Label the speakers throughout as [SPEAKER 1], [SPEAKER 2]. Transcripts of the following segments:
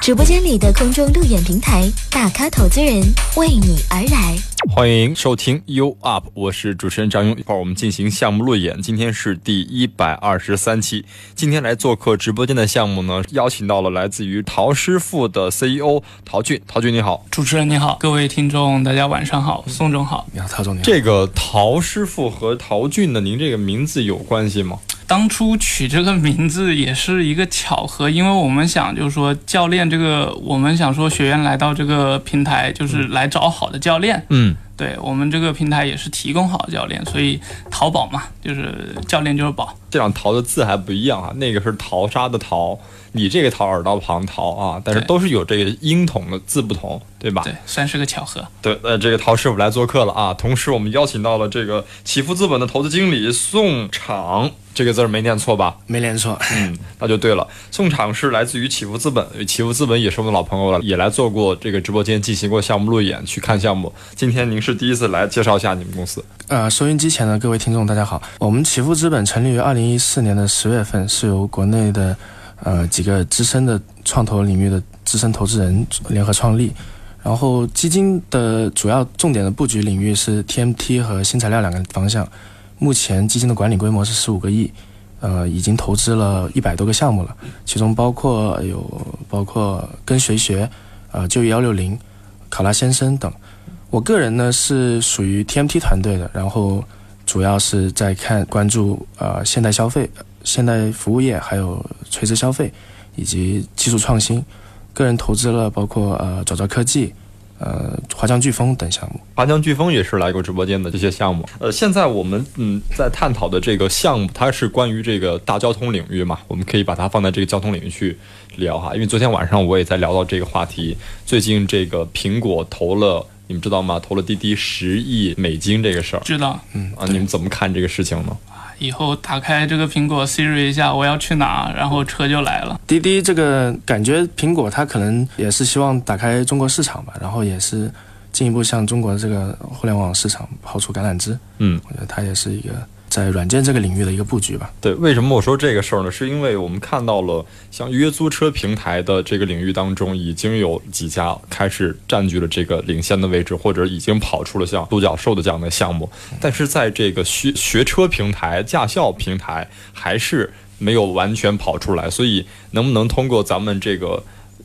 [SPEAKER 1] 直播间里的空中路演平台，大咖投资人为你而来。
[SPEAKER 2] 欢迎收听 You Up，我是主持人张勇。一会儿我们进行项目路演，今天是第一百二十三期。今天来做客直播间的项目呢，邀请到了来自于陶师傅的 CEO 陶俊。陶俊你好，
[SPEAKER 3] 主持人你好，各位听众大家晚上好，宋总好，
[SPEAKER 4] 你好陶总你好。
[SPEAKER 2] 这个陶师傅和陶俊的，您这个名字有关系吗？
[SPEAKER 3] 当初取这个名字也是一个巧合，因为我们想就是说教练这个，我们想说学员来到这个平台就是来找好的教练，
[SPEAKER 2] 嗯，
[SPEAKER 3] 对我们这个平台也是提供好的教练，所以淘宝嘛，就是教练就是宝。
[SPEAKER 2] 这两淘的字还不一样啊，那个是淘沙的淘，你这个桃耳刀旁桃啊，但是都是有这个音同的字不同，对吧？
[SPEAKER 3] 对，算是个巧合。
[SPEAKER 2] 对，呃，这个陶师傅来做客了啊，同时我们邀请到了这个启富资本的投资经理宋厂。这个字儿没念错吧？
[SPEAKER 4] 没念错，
[SPEAKER 2] 嗯，那就对了。宋厂是来自于启富资本，启富资本也是我们老朋友了，也来做过这个直播间进行过项目路演，去看项目。今天您是第一次来，介绍一下你们公司。
[SPEAKER 4] 呃，收音机前的各位听众，大家好。我们启富资本成立于二零一四年的十月份，是由国内的呃几个资深的创投领域的资深投资人联合创立。然后基金的主要重点的布局领域是 TMT 和新材料两个方向。目前基金的管理规模是十五个亿，呃，已经投资了一百多个项目了，其中包括有包括跟谁学，呃，就业幺六零，考拉先生等。我个人呢是属于 TMT 团队的，然后主要是在看关注呃现代消费、现代服务业，还有垂直消费以及技术创新。个人投资了包括呃找找科技。呃，华强飓风等项目，
[SPEAKER 2] 华强飓风也是来过直播间的这些项目。呃，现在我们嗯在探讨的这个项目，它是关于这个大交通领域嘛，我们可以把它放在这个交通领域去聊哈。因为昨天晚上我也在聊到这个话题，最近这个苹果投了，你们知道吗？投了滴滴十亿美金这个事儿，
[SPEAKER 3] 知道，
[SPEAKER 2] 嗯啊，你们怎么看这个事情呢？
[SPEAKER 3] 以后打开这个苹果 Siri 一下，我要去哪，然后车就来了。
[SPEAKER 4] 滴滴这个感觉，苹果它可能也是希望打开中国市场吧，然后也是进一步向中国这个互联网市场抛出橄榄枝。
[SPEAKER 2] 嗯，
[SPEAKER 4] 我觉得它也是一个。在软件这个领域的一个布局吧。
[SPEAKER 2] 对，为什么我说这个事儿呢？是因为我们看到了像约租车平台的这个领域当中，已经有几家开始占据了这个领先的位置，或者已经跑出了像独角兽的这样的项目。但是在这个学学车平台、驾校平台，还是没有完全跑出来。所以，能不能通过咱们这个？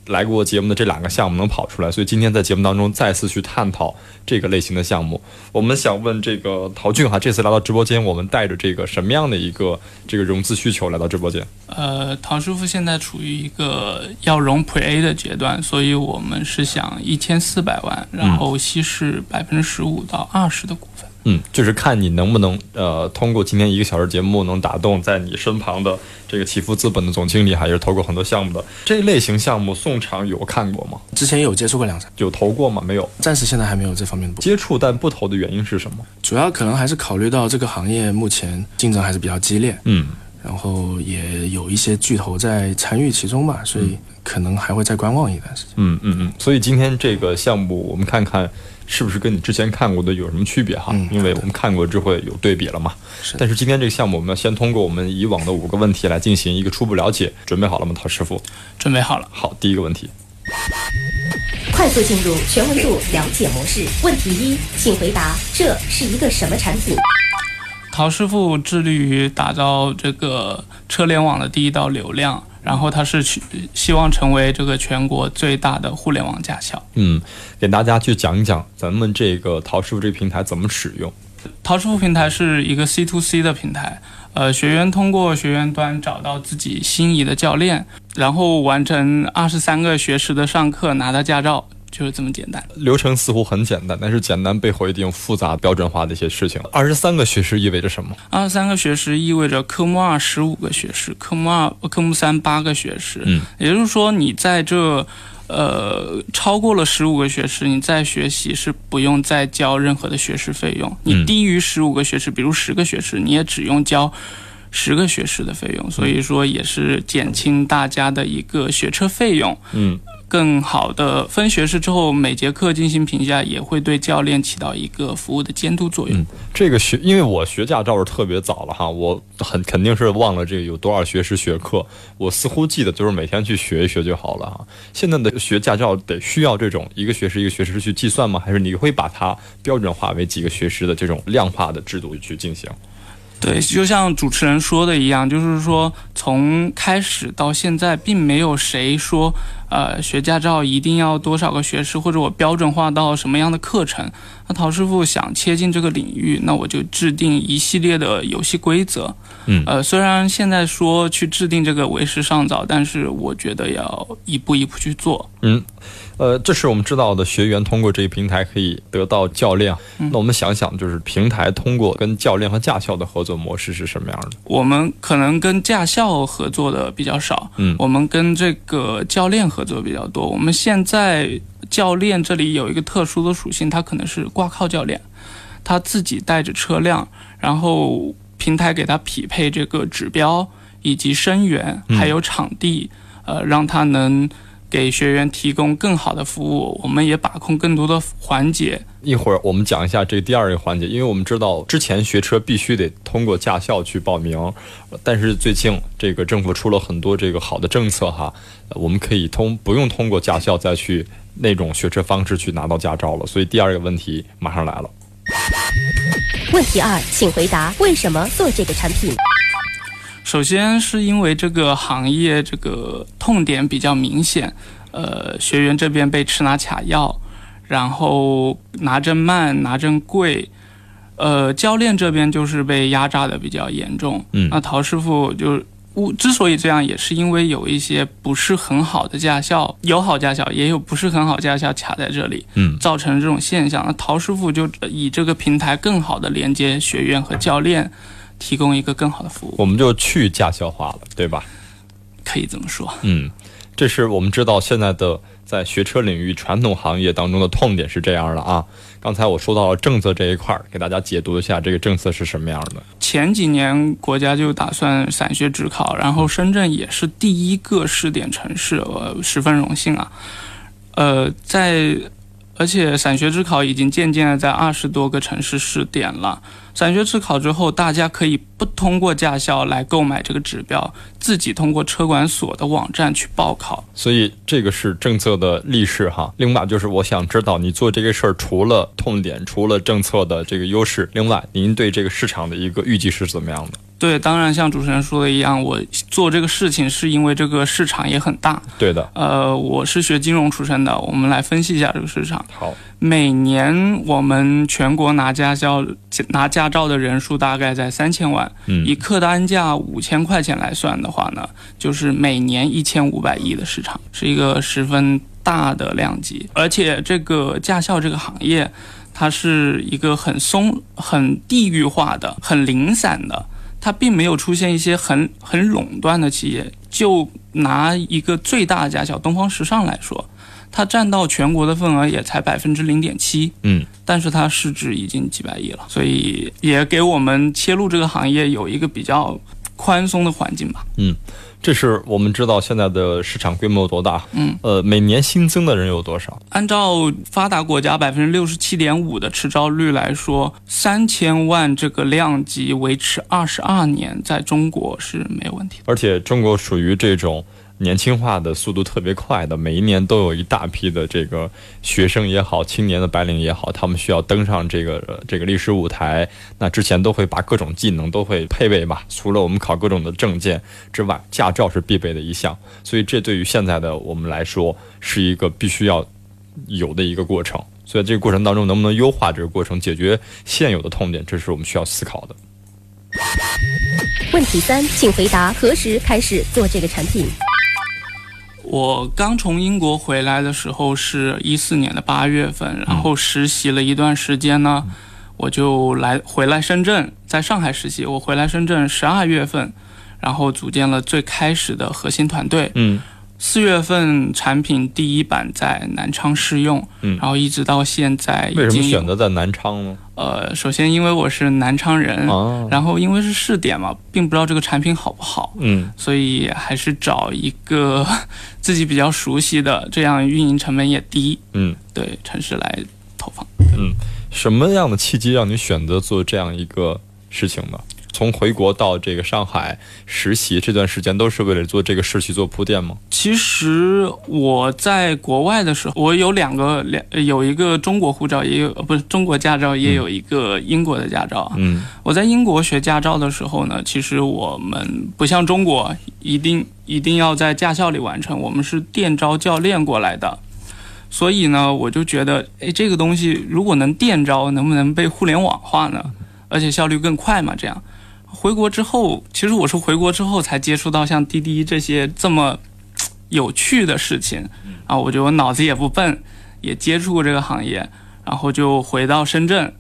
[SPEAKER 2] 来过节目的这两个项目能跑出来，所以今天在节目当中再次去探讨这个类型的项目。我们想问这个陶俊哈，这次来到直播间，我们带着这个什么样的一个这个融资需求来到直播间？
[SPEAKER 3] 呃，陶师傅现在处于一个要融 Pre A 的阶段，所以我们是想一千四百万，然后稀释百分之十五到二十的股份。
[SPEAKER 2] 就是看你能不能呃，通过今天一个小时节目，能打动在你身旁的这个启福资本的总经理，还是投过很多项目的这类型项目，宋场有看过吗？
[SPEAKER 4] 之前有接触过两次，
[SPEAKER 2] 有投过吗？没有，
[SPEAKER 4] 暂时现在还没有这方面的
[SPEAKER 2] 接触，但不投的原因是什么？
[SPEAKER 4] 主要可能还是考虑到这个行业目前竞争还是比较激烈，
[SPEAKER 2] 嗯，
[SPEAKER 4] 然后也有一些巨头在参与其中吧，所以可能还会再观望一段时间。
[SPEAKER 2] 嗯嗯嗯，所以今天这个项目，我们看看。是不是跟你之前看过的有什么区别哈？因为我们看过之后有对比了嘛。
[SPEAKER 4] 是。
[SPEAKER 2] 但是今天这个项目，我们要先通过我们以往的五个问题来进行一个初步了解。准备好了吗，陶师傅？
[SPEAKER 3] 准备好了。
[SPEAKER 2] 好，第一个问题。
[SPEAKER 1] 快速进入全维度了解模式。问题一，请回答这是一个什么产品？
[SPEAKER 3] 陶师傅致力于打造这个车联网的第一道流量。然后他是去希望成为这个全国最大的互联网驾校。
[SPEAKER 2] 嗯，给大家去讲一讲咱们这个陶师傅这个平台怎么使用。
[SPEAKER 3] 陶师傅平台是一个 C to C 的平台，呃，学员通过学员端找到自己心仪的教练，然后完成二十三个学时的上课，拿到驾照。就是这么简单，
[SPEAKER 2] 流程似乎很简单，但是简单背后一定复杂标准化的一些事情。二十三个学时意味着什么？
[SPEAKER 3] 二十三个学时意味着科目二十五个学时，科目二、科目三八个学时。
[SPEAKER 2] 嗯，
[SPEAKER 3] 也就是说，你在这，呃，超过了十五个学时，你再学习是不用再交任何的学时费用。你低于十五个学时，比如十个学时，你也只用交十个学时的费用。所以说，也是减轻大家的一个学车费用。
[SPEAKER 2] 嗯。
[SPEAKER 3] 更好的分学士之后，每节课进行评价，也会对教练起到一个服务的监督作用。
[SPEAKER 2] 嗯，这个学，因为我学驾照是特别早了哈，我很肯定是忘了这个有多少学时学课，我似乎记得就是每天去学一学就好了哈。现在的学驾照得需要这种一个学时一个学时去计算吗？还是你会把它标准化为几个学时的这种量化的制度去进行？
[SPEAKER 3] 对，就像主持人说的一样，就是说从开始到现在，并没有谁说，呃，学驾照一定要多少个学时，或者我标准化到什么样的课程。那陶师傅想切进这个领域，那我就制定一系列的游戏规则。
[SPEAKER 2] 嗯，
[SPEAKER 3] 呃，虽然现在说去制定这个为时尚早，但是我觉得要一步一步去做。
[SPEAKER 2] 嗯。呃，这是我们知道的，学员通过这个平台可以得到教练。那我们想想，就是平台通过跟教练和驾校的合作模式是什么样的？
[SPEAKER 3] 我们可能跟驾校合作的比较少，
[SPEAKER 2] 嗯，
[SPEAKER 3] 我们跟这个教练合作比较多。我们现在教练这里有一个特殊的属性，他可能是挂靠教练，他自己带着车辆，然后平台给他匹配这个指标以及生源，还有场地，呃，让他能。给学员提供更好的服务，我们也把控更多的环节。
[SPEAKER 2] 一会儿我们讲一下这第二个环节，因为我们知道之前学车必须得通过驾校去报名，但是最近这个政府出了很多这个好的政策哈，我们可以通不用通过驾校再去那种学车方式去拿到驾照了。所以第二个问题马上来了。
[SPEAKER 1] 问题二，请回答为什么做这个产品？
[SPEAKER 3] 首先是因为这个行业这个痛点比较明显，呃，学员这边被吃拿卡要，然后拿证慢，拿证贵，呃，教练这边就是被压榨的比较严重。
[SPEAKER 2] 嗯，
[SPEAKER 3] 那陶师傅就我之所以这样，也是因为有一些不是很好的驾校，有好驾校，也有不是很好驾校卡在这里，
[SPEAKER 2] 嗯，
[SPEAKER 3] 造成这种现象。那陶师傅就以这个平台更好的连接学员和教练。提供一个更好的服务，
[SPEAKER 2] 我们就去驾校化了，对吧？
[SPEAKER 3] 可以这么说。
[SPEAKER 2] 嗯，这是我们知道现在的在学车领域传统行业当中的痛点是这样的啊。刚才我说到了政策这一块儿，给大家解读一下这个政策是什么样的。
[SPEAKER 3] 前几年国家就打算散学直考，然后深圳也是第一个试点城市，我十分荣幸啊。呃，在而且散学直考已经渐渐的在二十多个城市试点了。散学自考之后，大家可以不通过驾校来购买这个指标，自己通过车管所的网站去报考。
[SPEAKER 2] 所以这个是政策的利势哈。另外就是我想知道，你做这个事儿除了痛点，除了政策的这个优势，另外您对这个市场的一个预计是怎么样的？
[SPEAKER 3] 对，当然像主持人说的一样，我做这个事情是因为这个市场也很大。
[SPEAKER 2] 对的。
[SPEAKER 3] 呃，我是学金融出身的，我们来分析一下这个市场。
[SPEAKER 2] 好。
[SPEAKER 3] 每年我们全国拿驾校、拿驾照的人数大概在三千万。
[SPEAKER 2] 嗯。
[SPEAKER 3] 以客单价五千块钱来算的话呢，就是每年一千五百亿的市场，是一个十分大的量级。而且这个驾校这个行业，它是一个很松、很地域化的、很零散的。它并没有出现一些很很垄断的企业。就拿一个最大驾校东方时尚来说，它占到全国的份额也才百分之零点七。
[SPEAKER 2] 嗯，
[SPEAKER 3] 但是它市值已经几百亿了，所以也给我们切入这个行业有一个比较宽松的环境吧。
[SPEAKER 2] 嗯。这是我们知道现在的市场规模有多大，
[SPEAKER 3] 嗯，
[SPEAKER 2] 呃，每年新增的人有多少？
[SPEAKER 3] 按照发达国家百分之六十七点五的持招率来说，三千万这个量级维持二十二年，在中国是没有问题的。
[SPEAKER 2] 而且中国属于这种。年轻化的速度特别快的，每一年都有一大批的这个学生也好，青年的白领也好，他们需要登上这个这个历史舞台。那之前都会把各种技能都会配备吧，除了我们考各种的证件之外，驾照是必备的一项。所以这对于现在的我们来说，是一个必须要有的一个过程。所以这个过程当中，能不能优化这个过程，解决现有的痛点，这是我们需要思考的。
[SPEAKER 1] 问题三，请回答何时开始做这个产品？
[SPEAKER 3] 我刚从英国回来的时候是一四年的八月份，然后实习了一段时间呢，我就来回来深圳，在上海实习。我回来深圳十二月份，然后组建了最开始的核心团队。
[SPEAKER 2] 嗯。
[SPEAKER 3] 四月份产品第一版在南昌试用，
[SPEAKER 2] 嗯，
[SPEAKER 3] 然后一直到现在。
[SPEAKER 2] 为什么选择在南昌呢？
[SPEAKER 3] 呃，首先因为我是南昌人，然后因为是试点嘛，并不知道这个产品好不好，
[SPEAKER 2] 嗯，
[SPEAKER 3] 所以还是找一个 自己比较熟悉的，这样运营成本也低。
[SPEAKER 2] 嗯，
[SPEAKER 3] 对，城市来投放。
[SPEAKER 2] 嗯，什么样的契机让你选择做这样一个事情呢？从回国到这个上海实习这段时间，都是为了做这个事去做铺垫吗？
[SPEAKER 3] 其实我在国外的时候，我有两个两有一个中国护照，也有呃不是中国驾照，也有一个英国的驾照。
[SPEAKER 2] 嗯
[SPEAKER 3] 我在英国学驾照的时候呢，其实我们不像中国，一定一定要在驾校里完成，我们是电招教练过来的。所以呢，我就觉得，哎，这个东西如果能电招，能不能被互联网化呢？而且效率更快嘛？这样，回国之后，其实我是回国之后才接触到像滴滴这些这么有趣的事情啊，我觉得我脑子也不笨，也接触过这个行业，然后就回到深圳，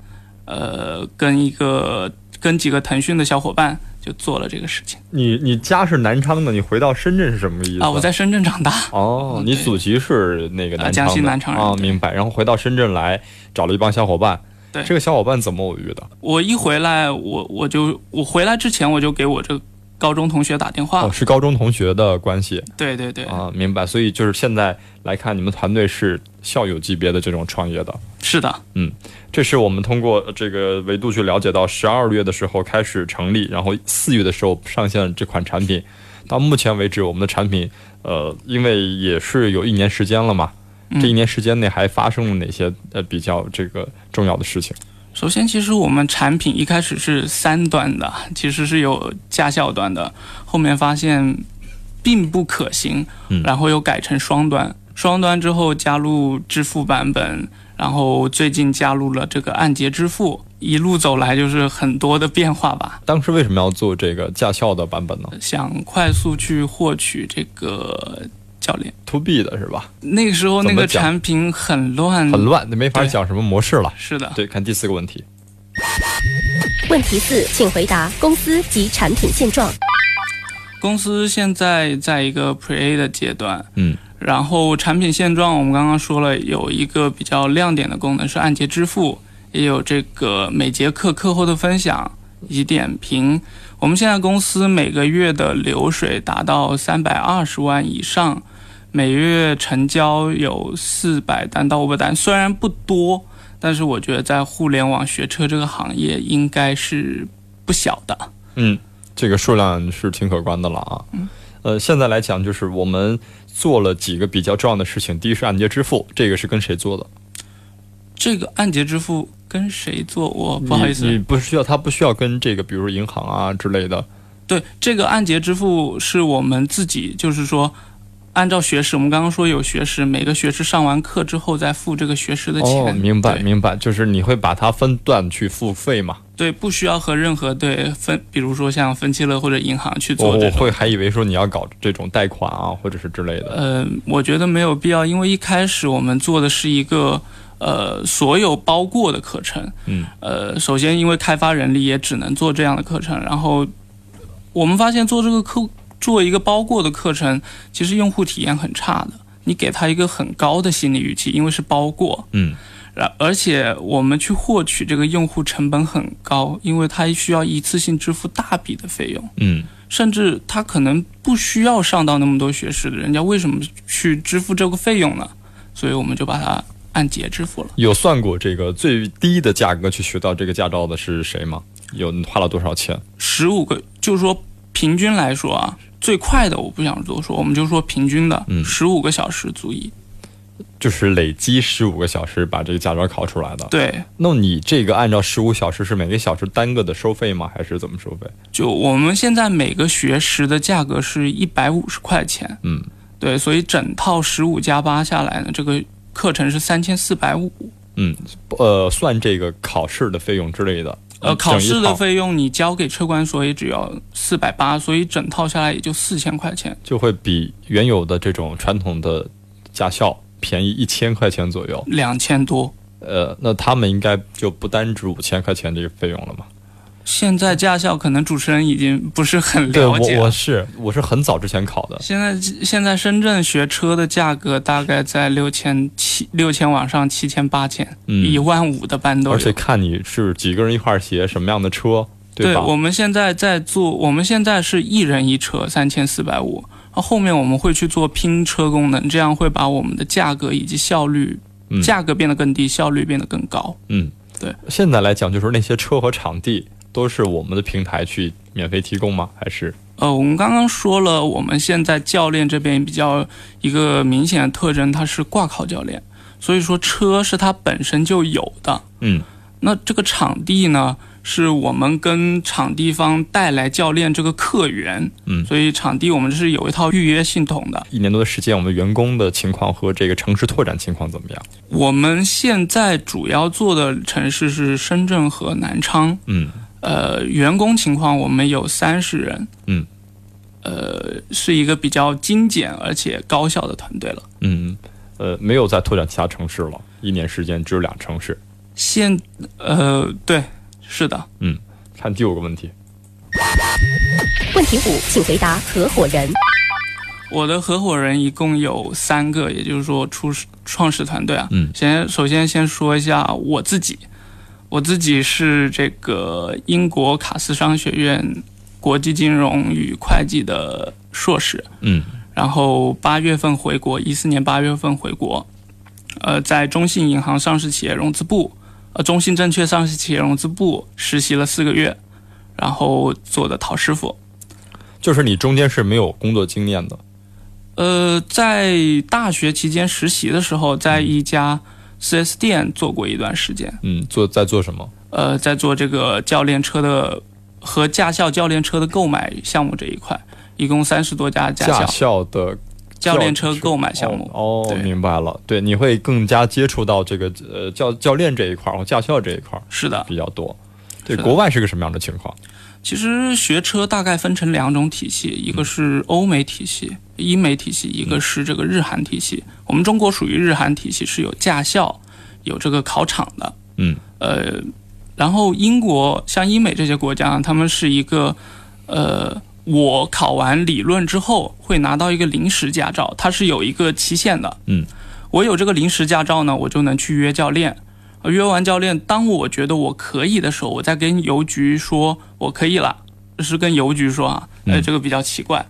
[SPEAKER 3] 呃，跟一个跟几个腾讯的小伙伴就做了这个事情
[SPEAKER 2] 你你家是南昌的，你回到深圳是什么意思
[SPEAKER 3] 啊。我在深圳长大，
[SPEAKER 2] 哦，你祖籍是那个南昌的、
[SPEAKER 3] 呃江西南昌人
[SPEAKER 2] 啊，
[SPEAKER 3] 对
[SPEAKER 2] 明白。然后回到深圳来找了一帮小伙伴，
[SPEAKER 3] 对
[SPEAKER 2] 这个小伙伴怎么偶遇的？
[SPEAKER 3] 我一回来，我我就我回来之前我就给我这高中同学打电话，
[SPEAKER 2] 哦，是高中同学的关系
[SPEAKER 3] 对对对，
[SPEAKER 2] 啊，明白。所以就是现在来看，你们团队是校友级别的这种创业的。
[SPEAKER 3] 是的，嗯
[SPEAKER 2] 这是我们通过这个维度去了解到，十二月的时候开始成立，然后四月的时候上线了这款产品。到目前为止，我们的产品，呃，因为也是有一年时间了嘛，
[SPEAKER 3] 嗯
[SPEAKER 2] 这一年时间内还发生了哪些呃比较这个重要的事情？
[SPEAKER 3] 首先，其实我们产品一开始是三端的，其实是有驾校端的，后面发现并不可行，
[SPEAKER 2] 嗯
[SPEAKER 3] 然后又改成双端。双端之后加入支付版本，然后最近加入了这个按揭支付，一路走来就是很多的变化吧。
[SPEAKER 2] 当时为什么要做这个驾校的版本呢
[SPEAKER 3] 想快速去获取这个教练
[SPEAKER 2] ，？To B 的是吧？
[SPEAKER 3] 那个时候那个产品很乱，
[SPEAKER 2] 很乱，那没法讲什么模式了。
[SPEAKER 3] 是的，
[SPEAKER 2] 对，看第四个问题。
[SPEAKER 1] 问题四，请回答公司及产品现状。
[SPEAKER 3] 公司现在在一个 Pre-A 的阶段，
[SPEAKER 2] 嗯，
[SPEAKER 3] 然后产品现状我们刚刚说了，有一个比较亮点的功能是按揭支付，也有这个每节课课后的分享以及点评。我们现在公司每个月的流水达到三百二十万以上，每月成交有四百单到五百单，虽然不多，但是我觉得在互联网学车这个行业应该是不小的。
[SPEAKER 2] 嗯，这个数量是挺可观的了啊。呃，现在来讲，就是我们做了几个比较重要的事情。第一是按揭支付，这个是跟谁做的？
[SPEAKER 3] 这个按揭支付跟谁做？我不好意思，
[SPEAKER 2] 你你不需要，他不需要跟这个，比如说银行啊之类的。
[SPEAKER 3] 对，这个按揭支付是我们自己，就是说，按照学时，我们刚刚说有学时，每个学时上完课之后再付这个学时的钱。
[SPEAKER 2] 哦，明白明白，就是你会把它分段去付费嘛？
[SPEAKER 3] 对，不需要和任何对分，比如说像分期乐或者银行去做这种。
[SPEAKER 2] 会还以为说你要搞这种贷款啊，或者是之类的。
[SPEAKER 3] 呃，我觉得没有必要，因为一开始我们做的是一个呃所有包过的课程。
[SPEAKER 2] 嗯。
[SPEAKER 3] 呃，首先因为开发人力也只能做这样的课程，然后我们发现做这个课做一个包过的课程，其实用户体验很差的。你给他一个很高的心理预期，因为是包过，
[SPEAKER 2] 嗯
[SPEAKER 3] 然而且我们去获取这个用户成本很高，因为他需要一次性支付大笔的费用。
[SPEAKER 2] 嗯
[SPEAKER 3] 甚至他可能不需要上到那么多学时的，人家为什么去支付这个费用呢？所以我们就把它按节支付了。
[SPEAKER 2] 有算过这个最低的价格去学到这个驾照的是谁吗？有你花了多少钱？
[SPEAKER 3] 十五个，就是说平均来说啊，最快的我不想多说，我们就说平均的
[SPEAKER 2] 嗯，
[SPEAKER 3] 十五个小时足以。
[SPEAKER 2] 就是累积十五个小时把这个驾照考出来的。
[SPEAKER 3] 对，
[SPEAKER 2] 那你这个按照十五小时是每个小时单个的收费吗？还是怎么收费？
[SPEAKER 3] 就我们现在每个学时的价格是一百五十块钱，
[SPEAKER 2] 嗯，
[SPEAKER 3] 对，所以整套十五加八下来呢，这个课程是三千四百五。
[SPEAKER 2] 嗯，呃，算这个考试的费用之类的。
[SPEAKER 3] 呃，考试的费用你交给车管所也只要四百八，所以整套下来也就四千块钱。
[SPEAKER 2] 就会比原有的这种传统的驾校便宜一千块钱左右。
[SPEAKER 3] 两千多。
[SPEAKER 2] 呃，那他们应该就不单指五千块钱这个费用了嘛？
[SPEAKER 3] 现在驾校可能主持人已经不是很
[SPEAKER 2] 对我
[SPEAKER 3] 了解了。
[SPEAKER 2] 我是我是很早之前考的。
[SPEAKER 3] 现在现在深圳学车的价格大概在六千七六千往上，七千八千，
[SPEAKER 2] 嗯
[SPEAKER 3] 一万五的班都有。
[SPEAKER 2] 而且看你是几个人一块儿学什么样的车，吧？
[SPEAKER 3] 我们现在在做，我们现在是一人一车，三千四百五。那后面我们会去做拼车功能，这样会把我们的价格以及效率，
[SPEAKER 2] 嗯
[SPEAKER 3] 价格变得更低，效率变得更高。
[SPEAKER 2] 嗯，
[SPEAKER 3] 对。
[SPEAKER 2] 现在来讲，就是那些车和场地都是我们的平台去免费提供吗？还是
[SPEAKER 3] 呃，我们刚刚说了，我们现在教练这边比较一个明显的特征，它是挂靠教练，所以说车是它本身就有的。
[SPEAKER 2] 嗯
[SPEAKER 3] 那这个场地呢，是我们跟场地方带来教练这个客源，
[SPEAKER 2] 嗯
[SPEAKER 3] 所以场地我们是有一套预约系统的。
[SPEAKER 2] 一年多的时间，我们员工的情况和这个城市拓展情况怎么样？
[SPEAKER 3] 我们现在主要做的城市是深圳和南昌，
[SPEAKER 2] 嗯
[SPEAKER 3] 呃，员工情况我们有三十人，
[SPEAKER 2] 嗯，
[SPEAKER 3] 呃，是一个比较精简而且高效的团队了。
[SPEAKER 2] 嗯，呃，没有再拓展其他城市了，一年时间只有俩城市。
[SPEAKER 3] 现呃，对，是的，嗯
[SPEAKER 2] 看第五个问题，
[SPEAKER 1] 问题五，请回答合伙人。
[SPEAKER 3] 我的合伙人一共有三个，也就是说初始创始团队啊。
[SPEAKER 2] 嗯
[SPEAKER 3] 先首先先说一下我自己，我自己是这个英国卡斯商学院国际金融与会计的硕士，
[SPEAKER 2] 嗯
[SPEAKER 3] 然后八月份回国，一四年八月份回国，呃，在中信银行上市企业融资部，呃，中信证券上市企业融资部实习了四个月，然后做的陶师傅。
[SPEAKER 2] 就是你中间是没有工作经验的。
[SPEAKER 3] 呃，在大学期间实习的时候，在一家 4S 店做过一段时间，
[SPEAKER 2] 嗯，做在做什么？
[SPEAKER 3] 呃，在做这个教练车的和驾校教练车的购买项目这一块，一共三十多家驾校
[SPEAKER 2] 驾校的
[SPEAKER 3] 教练车购买项目。
[SPEAKER 2] 哦，哦明白了。对，你会更加接触到这个呃教教练这一块儿和驾校这一块儿
[SPEAKER 3] 是的，
[SPEAKER 2] 比较多。对，国外是个什么样的情况？
[SPEAKER 3] 其实学车大概分成两种体系，一个是欧美体系、英美体系，一个是这个日韩体系。我们中国属于日韩体系，是有驾校、有这个考场的。
[SPEAKER 2] 嗯
[SPEAKER 3] 呃，然后英国像英美这些国家，他们是一个呃，我考完理论之后会拿到一个临时驾照，它是有一个期限的。
[SPEAKER 2] 嗯，
[SPEAKER 3] 我有这个临时驾照呢，我就能去约教练。呃约完教练，当我觉得我可以的时候，我再跟邮局说我可以了，是跟邮局说啊，呃，
[SPEAKER 2] 嗯
[SPEAKER 3] 这个比较奇怪，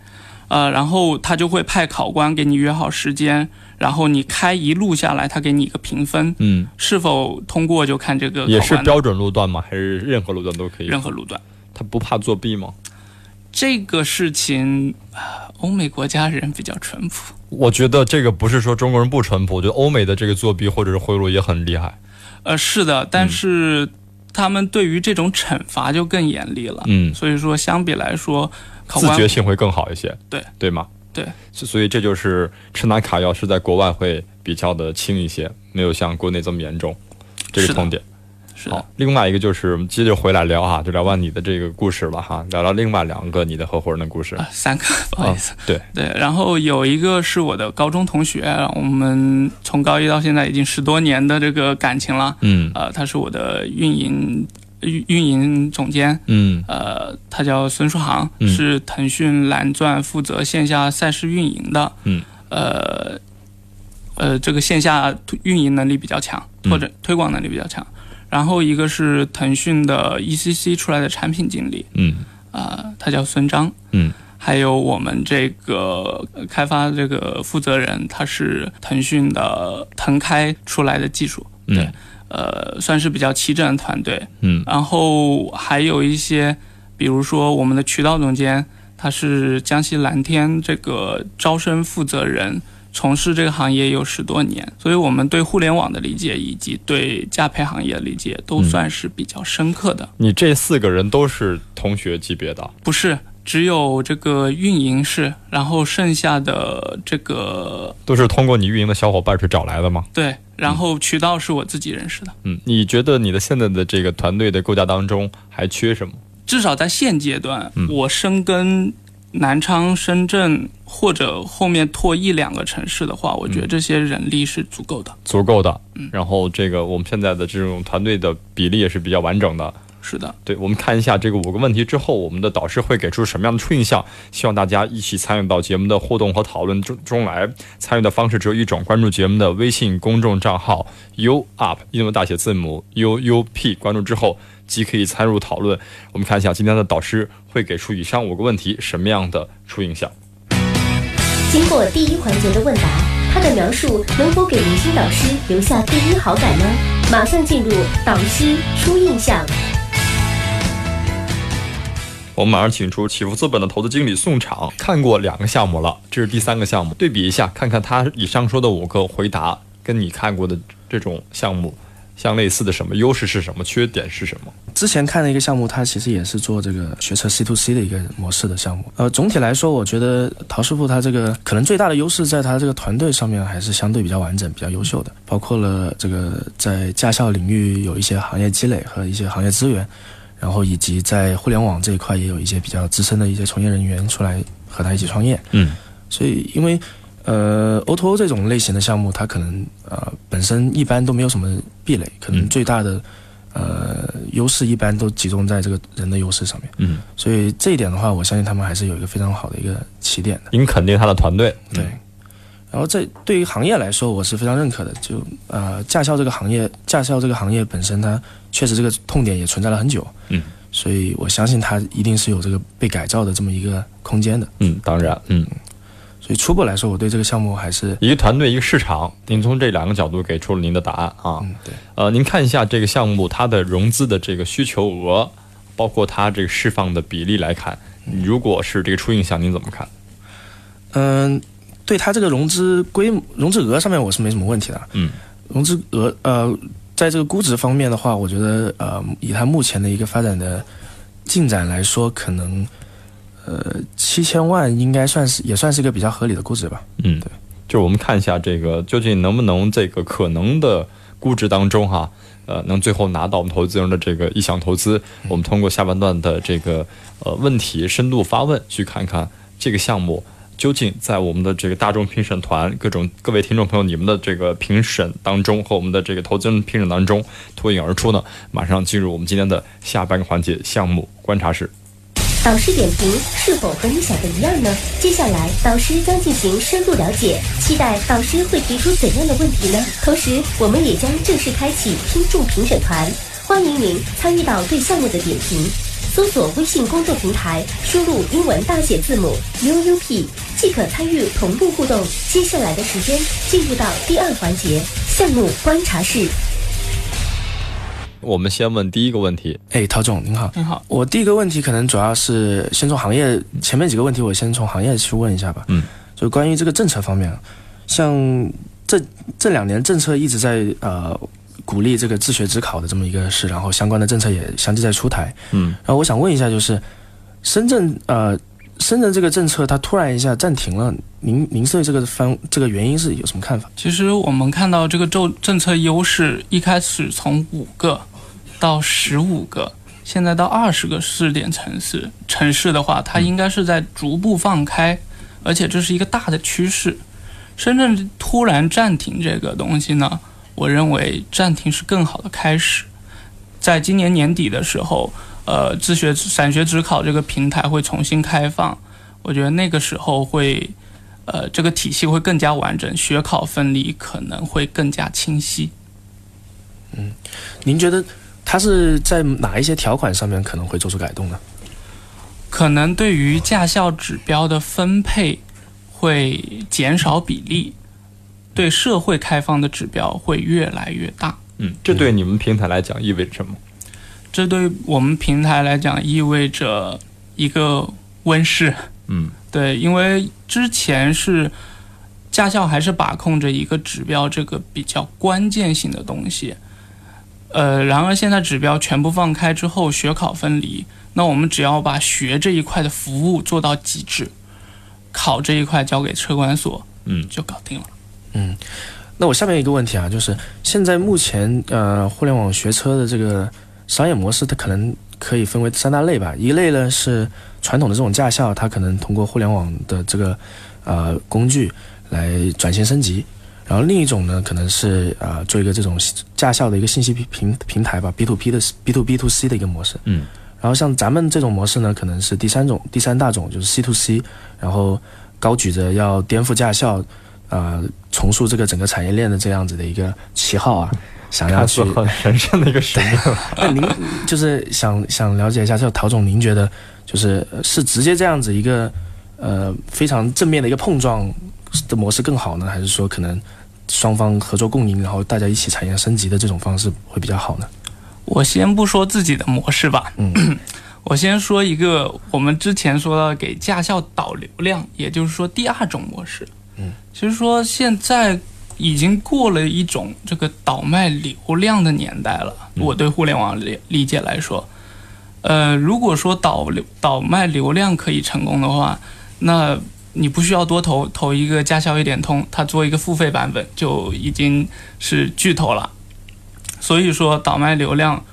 [SPEAKER 3] 呃，然后他就会派考官给你约好时间，然后你开一路下来，他给你一个评分，
[SPEAKER 2] 嗯，
[SPEAKER 3] 是否通过就看这个
[SPEAKER 2] 也是标准路段吗？还是任何路段都可以？
[SPEAKER 3] 任何路段。
[SPEAKER 2] 他不怕作弊吗？
[SPEAKER 3] 这个事情，啊欧美国家人比较淳朴，
[SPEAKER 2] 我觉得这个不是说中国人不淳朴，我觉得欧美的这个作弊或者是贿赂也很厉害。
[SPEAKER 3] 呃，是的，但是他们对于这种惩罚就更严厉了。
[SPEAKER 2] 嗯，
[SPEAKER 3] 所以说相比来说，考官
[SPEAKER 2] 自觉性会更好一些。
[SPEAKER 3] 对
[SPEAKER 2] 对吗？
[SPEAKER 3] 对，
[SPEAKER 2] 所以这就是吃拿卡要是在国外会比较的轻一些，没有像国内这么严重，这
[SPEAKER 3] 是
[SPEAKER 2] 痛点。好，另外一个就是我们接着回来聊哈，就聊完你的这个故事了哈，聊聊另外两个你的合伙人的故事。
[SPEAKER 3] 呃三个，不好意思。
[SPEAKER 2] 对，
[SPEAKER 3] 对，然后有一个是我的高中同学，我们从高一到现在已经十多年的这个感情了。
[SPEAKER 2] 嗯
[SPEAKER 3] 呃，他是我的运营运运营总监，
[SPEAKER 2] 嗯
[SPEAKER 3] 呃，他叫孙书航，
[SPEAKER 2] 嗯
[SPEAKER 3] 是腾讯蓝钻负责线下赛事运营的。
[SPEAKER 2] 嗯，
[SPEAKER 3] 呃，呃，这个线下运营能力比较强，
[SPEAKER 2] 嗯
[SPEAKER 3] 或者推广能力比较强。然后一个是腾讯的 ECC 出来的产品经理，
[SPEAKER 2] 嗯
[SPEAKER 3] 啊、他叫孙章。
[SPEAKER 2] 嗯
[SPEAKER 3] 还有我们这个呃开发这个负责人，他是腾讯的腾开出来的技术，对，
[SPEAKER 2] 嗯
[SPEAKER 3] 呃，算是比较齐整的团队。
[SPEAKER 2] 嗯
[SPEAKER 3] 然后还有一些，比如说我们的渠道总监，他是江西蓝天这个招生负责人，从事这个行业有十多年，所以我们对互联网的理解以及对驾培行业的理解都
[SPEAKER 2] 嗯
[SPEAKER 3] 算是比较深刻的。
[SPEAKER 2] 你这四个人都是同学级别的，
[SPEAKER 3] 不是，只有这个运营是，然后剩下的这个
[SPEAKER 2] 都是通过你运营的小伙伴去找来的吗？
[SPEAKER 3] 对，然后渠道是我自己认识的。
[SPEAKER 2] 嗯，你觉得你的现在的这个团队的构架当中还缺什么？
[SPEAKER 3] 至少在现阶段，
[SPEAKER 2] 嗯
[SPEAKER 3] 我深耕南昌、深圳或者后面拓一两个城市的话，我觉得这些人力是足够的。
[SPEAKER 2] 足够的，嗯然后这个我们现在的这种团队的比例也是比较完整的。
[SPEAKER 3] 是的，
[SPEAKER 2] 对，我们看一下这个五个问题之后，我们的导师会给出什么样的初印象？希望大家一起参与到节目的互动和讨论中中来。参与的方式只有一种，关注节目的微信公众账号 U Up 英文大写字母 U U P，关注之后即可以参入讨论。我们看一下今天的导师会给出以上五个问题什么样的初印象。
[SPEAKER 1] 经过第一环节的问答，他的描述能否给明星导师留下第一好感呢？马上进入导师初印象。
[SPEAKER 2] 我们马上请出启福资本的投资经理宋场，看过两个项目了，这是第三个项目，对比一下，看看他以上说的五个回答跟你看过的这种项目相类似的什么优势是什么，缺点是什么？
[SPEAKER 4] 之前看的一个项目，它其实也是做这个学车 C to C 的一个模式的项目。呃，总体来说，我觉得陶师傅他这个可能最大的优势在他这个团队上面还是相对比较完整、比较优秀的，包括了这个在驾校领域有一些行业积累和一些行业资源。然后以及在互联网这一块也有一些比较资深的一些从业人员出来和他一起创业，
[SPEAKER 2] 嗯，
[SPEAKER 4] 所以因为呃 O2O 这种类型的项目，它可能呃本身一般都没有什么壁垒，可能最大的呃优势一般都集中在这个人的优势上面，
[SPEAKER 2] 嗯，
[SPEAKER 4] 所以这一点的话，我相信他们还是有一个非常好的一个起点的。
[SPEAKER 2] 您肯定他的团队，
[SPEAKER 4] 对。然后这对于行业来说，我是非常认可的。就呃，驾校这个行业，驾校这个行业本身，它确实这个痛点也存在了很久。
[SPEAKER 2] 嗯，
[SPEAKER 4] 所以我相信它一定是有这个被改造的这么一个空间的。
[SPEAKER 2] 嗯，当然，嗯。
[SPEAKER 4] 所以初步来说，我对这个项目还是
[SPEAKER 2] 一个团队，一个市场。您从这两个角度给出了您的答案啊。
[SPEAKER 4] 嗯，对。
[SPEAKER 2] 呃，您看一下这个项目它的融资的这个需求额，包括它这个释放的比例来看，如果是这个初印象，您怎么看？
[SPEAKER 4] 嗯。对它这个融资规融资额上面我是没什么问题的，
[SPEAKER 2] 嗯，
[SPEAKER 4] 融资额呃，在这个估值方面的话，我觉得呃，以它目前的一个发展的进展来说，可能呃七千万应该算是也算是一个比较合理的估值吧，
[SPEAKER 2] 嗯，
[SPEAKER 4] 对，
[SPEAKER 2] 就是我们看一下这个究竟能不能这个可能的估值当中哈，呃，能最后拿到我们投资人的这个意向投资，我们通过下半段的这个呃问题深度发问，去看看这个项目。究竟在我们的这个大众评审团、各种各位听众朋友，你们的这个评审当中和我们的这个投资人评审当中脱颖而出呢？马上进入我们今天的下半个环节——项目观察室。
[SPEAKER 1] 导师点评是否和你想的一样呢？接下来导师将进行深入了解，期待导师会提出怎样的问题呢？同时，我们也将正式开启听众评审团，欢迎您参与到对项目的点评。搜索微信公众平台，输入英文大写字母 UUP，即可参与同步互动。接下来的时间，进入到第二环节项目观察室。
[SPEAKER 2] 我们先问第一个问题。
[SPEAKER 4] 哎，陶总您好，
[SPEAKER 3] 您好。
[SPEAKER 4] 我第一个问题可能主要是先从行业前面几个问题，我先从行业去问一下吧。
[SPEAKER 2] 嗯，
[SPEAKER 4] 就关于这个政策方面，像这这两年政策一直在呃。鼓励这个自学自考的这么一个事，然后相关的政策也相继在出台。
[SPEAKER 2] 嗯，
[SPEAKER 4] 然后我想问一下，就是深圳呃，深圳这个政策它突然一下暂停了，您您对这个方这个原因是有什么看法？
[SPEAKER 3] 其实我们看到这个政政策优势一开始从五个到十五个，现在到二十个试点城市城市的话，它应该是在逐步放开，而且这是一个大的趋势。深圳突然暂停这个东西呢？我认为暂停是更好的开始，在今年年底的时候，呃，自学散学职考这个平台会重新开放，我觉得那个时候会，呃，这个体系会更加完整，学考分离可能会更加清晰。
[SPEAKER 4] 嗯，您觉得它是在哪一些条款上面可能会做出改动呢？
[SPEAKER 3] 可能对于驾校指标的分配会减少比例。对社会开放的指标会越来越大。
[SPEAKER 2] 嗯，这对你们平台来讲意味着什么？
[SPEAKER 3] 这对我们平台来讲意味着一个温室。
[SPEAKER 2] 嗯，
[SPEAKER 3] 对，因为之前是驾校还是把控着一个指标这个比较关键性的东西。呃，然而现在指标全部放开之后，学考分离，那我们只要把学这一块的服务做到极致，考这一块交给车管所，
[SPEAKER 2] 嗯，
[SPEAKER 3] 就搞定了。
[SPEAKER 4] 嗯，那我下面一个问题啊，就是现在目前呃，互联网学车的这个商业模式，它可能可以分为三大类吧。一类呢是传统的这种驾校，它可能通过互联网的这个呃工具来转型升级。然后另一种呢，可能是啊做一个这种驾校的一个信息平平台吧，B to P 的 B to B to C 的一个模式。
[SPEAKER 2] 嗯，
[SPEAKER 4] 然后像咱们这种模式呢，可能是第三种第三大种，就是 C to C，然后高举着要颠覆驾校。呃，重塑这个整个产业链的这样子的一个旗号啊，想要去
[SPEAKER 2] 很神圣的一个使命。
[SPEAKER 4] 那您就是想想了解一下，就陶总，您觉得就是是直接这样子一个呃非常正面的一个碰撞的模式更好呢，还是说可能双方合作共赢，然后大家一起产业升级的这种方式会比较好呢？
[SPEAKER 3] 我先不说自己的模式吧，
[SPEAKER 4] 嗯，
[SPEAKER 3] 我先说一个我们之前说到给驾校导流量，也就是说第二种模式。
[SPEAKER 4] 嗯，
[SPEAKER 3] 其实说现在已经过了一种这个倒卖流量的年代了。我对互联网理理解来说，呃，如果说导流倒卖流量可以成功的话，那你不需要多投投一个驾校一点通，它做一个付费版本就已经是巨头了。所以说倒卖流量，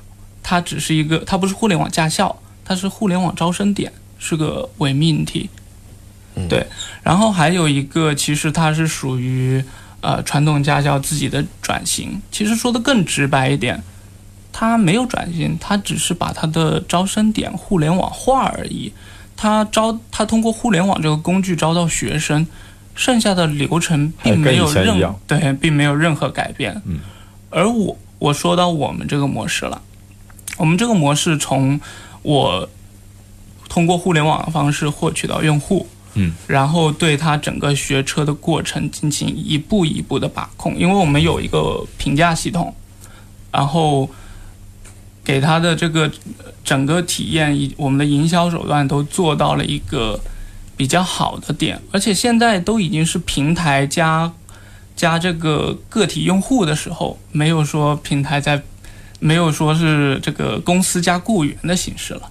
[SPEAKER 3] 它只是一个，它不是互联网驾校，它是互联网招生点，是个伪命题。
[SPEAKER 4] 嗯
[SPEAKER 3] 对，然后还有一个，其实它是属于呃传统驾校自己的转型。其实说的更直白一点，它没有转型，它只是把它的招生点互联网化而已。它招，他通过互联网这个工具招到学生，剩下的流程并没有任对，并没有任何改变。
[SPEAKER 2] 嗯，
[SPEAKER 3] 而我我说到我们这个模式了，我们这个模式从我通过互联网的方式获取到用户，
[SPEAKER 2] 嗯，
[SPEAKER 3] 然后对他整个学车的过程进行一步一步的把控，因为我们有一个评价系统，然后给他的这个整个体验以我们的营销手段都做到了一个比较好的点，而且现在都已经是平台加加这个个体用户的时候，没有说平台在，没有说是这个公司加雇员的形式了。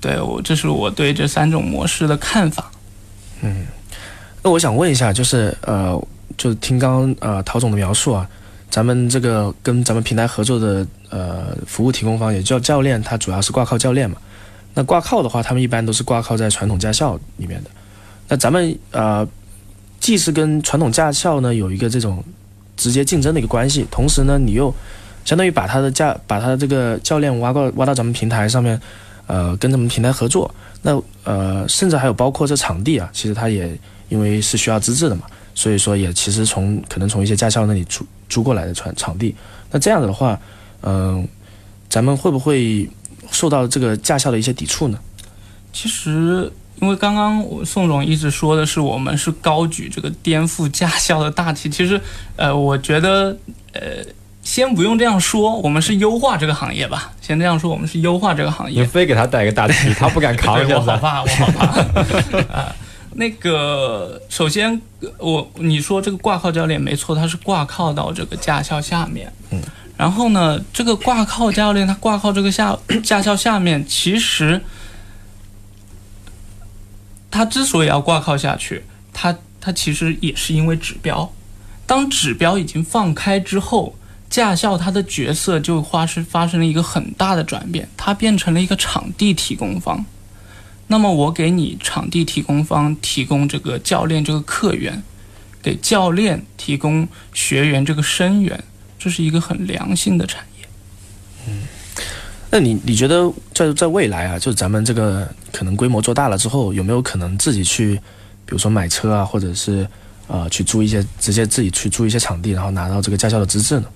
[SPEAKER 3] 对我，这是我对这三种模式的看法。
[SPEAKER 4] 嗯那我想问一下，就是呃，就听刚呃陶总的描述啊，咱们这个跟咱们平台合作的呃服务提供方也叫教练，他主要是挂靠教练嘛。那挂靠的话，他们一般都是挂靠在传统驾校里面的。那咱们呃，既是跟传统驾校呢有一个这种直接竞争的一个关系，同时呢，你又相当于把他的驾把他的这个教练挖到挖到咱们平台上面，呃，跟咱们平台合作。那呃，甚至还有包括这场地啊，其实它也因为是需要资质的嘛，所以说也其实从可能从一些驾校那里租租过来的场场地。那这样子的话，嗯、咱们会不会受到这个驾校的一些抵触呢？
[SPEAKER 3] 其实，因为刚刚我宋总一直说的是我们是高举这个颠覆驾校的大旗，其实，呃，我觉得，呃，先不用这样说，我们是优化这个行业吧。先这样说，我们是优化这个行业。
[SPEAKER 2] 你非给他带个大旗，他不敢扛。
[SPEAKER 3] 对 我好怕，我好怕。啊，那个，首先我你说这个挂靠教练没错，他是挂靠到这个驾校下面。
[SPEAKER 4] 嗯。
[SPEAKER 3] 然后呢，这个挂靠教练，他挂靠这个下 驾校下面，其实他之所以要挂靠下去，他他其实也是因为指标。当指标已经放开之后，驾校它的角色就发生发生了一个很大的转变，它变成了一个场地提供方。那么我给你场地提供方提供这个教练这个客源，给教练提供学员这个生源，这是一个很良性的产业。
[SPEAKER 4] 嗯那你你觉得在在未来啊，就是咱们这个可能规模做大了之后，有没有可能自己去，比如说买车啊，或者是呃去租一些直接自己去租一些场地，然后拿到这个驾校的资质呢？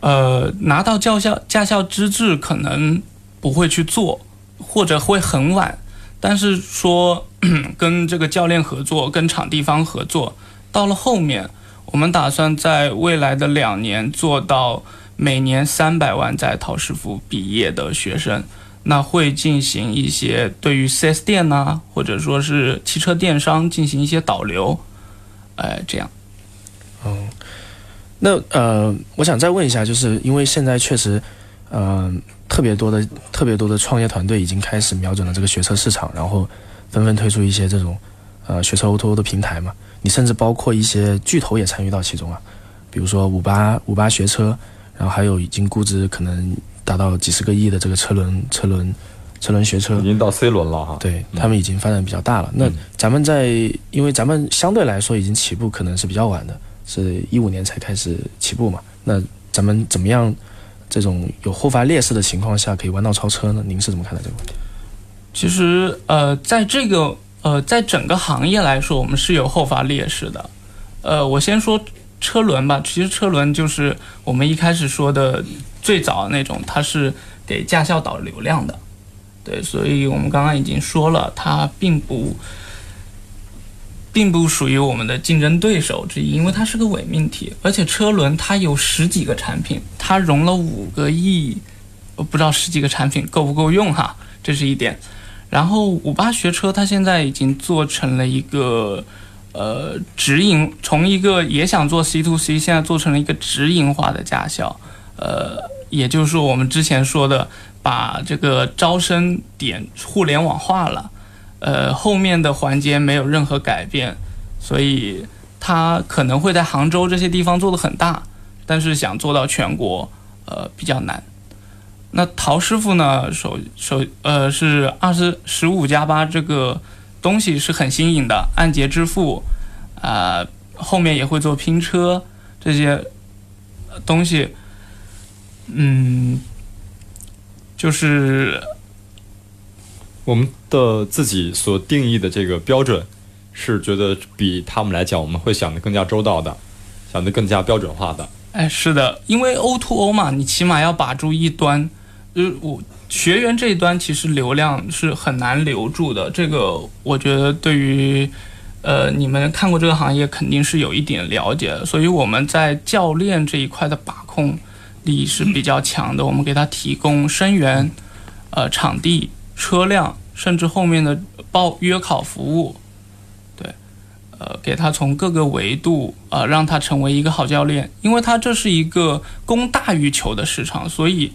[SPEAKER 3] 呃，拿到驾校驾校资质可能不会去做，或者会很晚。但是说 跟这个教练合作，跟场地方合作，到了后面，我们打算在未来的两年做到每年三百万在陶师傅毕业的学生。那会进行一些对于 4S 店呐、或者说是汽车电商进行一些导流，哎，这样。
[SPEAKER 4] 那呃，我想再问一下，就是因为现在确实，呃，特别多的特别多的创业团队已经开始瞄准了这个学车市场，然后纷纷推出一些这种呃学车 O2O 的平台嘛。你甚至包括一些巨头也参与到其中啊，比如说五八五八学车，然后还有已经估值可能达到几十个亿的这个车轮车轮车轮学车
[SPEAKER 2] 已，经到 C 轮了哈。
[SPEAKER 4] 对他们已经发展比较大了。那
[SPEAKER 2] 嗯
[SPEAKER 4] 咱们在，因为咱们相对来说已经起步可能是比较晚的，是一五年才开始起步嘛。那咱们怎么样，这种有后发劣势的情况下可以弯道超车呢？您是怎么看待这个问题？
[SPEAKER 3] 其实，呃，在这个呃，在整个行业来说，我们是有后发劣势的。呃，我先说车轮吧。其实车轮就是我们一开始说的最早那种，它是给驾校导流量的。对，所以我们刚刚已经说了，它并不并不属于我们的竞争对手之一，因为它是个伪命题，而且车轮它有十几个产品，它融了五个亿，我不知道十几个产品够不够用哈，这是一点。然后五八学车它现在已经做成了一个呃直营，从一个也想做 C to C，现在做成了一个直营化的驾校，呃，也就是我们之前说的把这个招生点互联网化了。呃，后面的环节没有任何改变，所以它可能会在杭州这些地方做的很大，但是想做到全国，呃，比较难。那陶师傅呢，首首呃是二十十五加八这个东西是很新颖的，按揭支付，啊，后面也会做拼车这些东西，嗯，就是。
[SPEAKER 2] 我们的自己所定义的这个标准，是觉得比他们来讲，我们会想的更加周到的，想的更加标准化的。
[SPEAKER 3] 哎，是的，因为 O to O 嘛，你起码要把住一端，就是我学员这一端，其实流量是很难留住的。这个我觉得对于呃你们看过这个行业，肯定是有一点了解的。所以我们在教练这一块的把控力是比较强的，我们给他提供生源、呃场地。车辆，甚至后面的报约考服务，对，呃，给他从各个维度，呃，让他成为一个好教练，因为他这是一个供大于求的市场，所以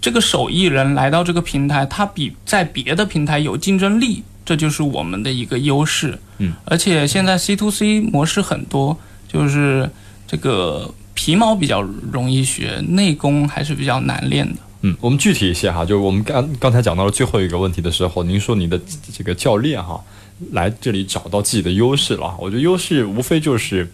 [SPEAKER 3] 这个手艺人来到这个平台，他比在别的平台有竞争力，这就是我们的一个优势。
[SPEAKER 2] 嗯，
[SPEAKER 3] 而且现在 C to C 模式很多，就是这个皮毛比较容易学，内功还是比较难练的。
[SPEAKER 2] 嗯，我们具体一些哈，就是我们刚刚才讲到了最后一个问题的时候，您说你的这个教练哈，来这里找到自己的优势了。我觉得优势无非就是，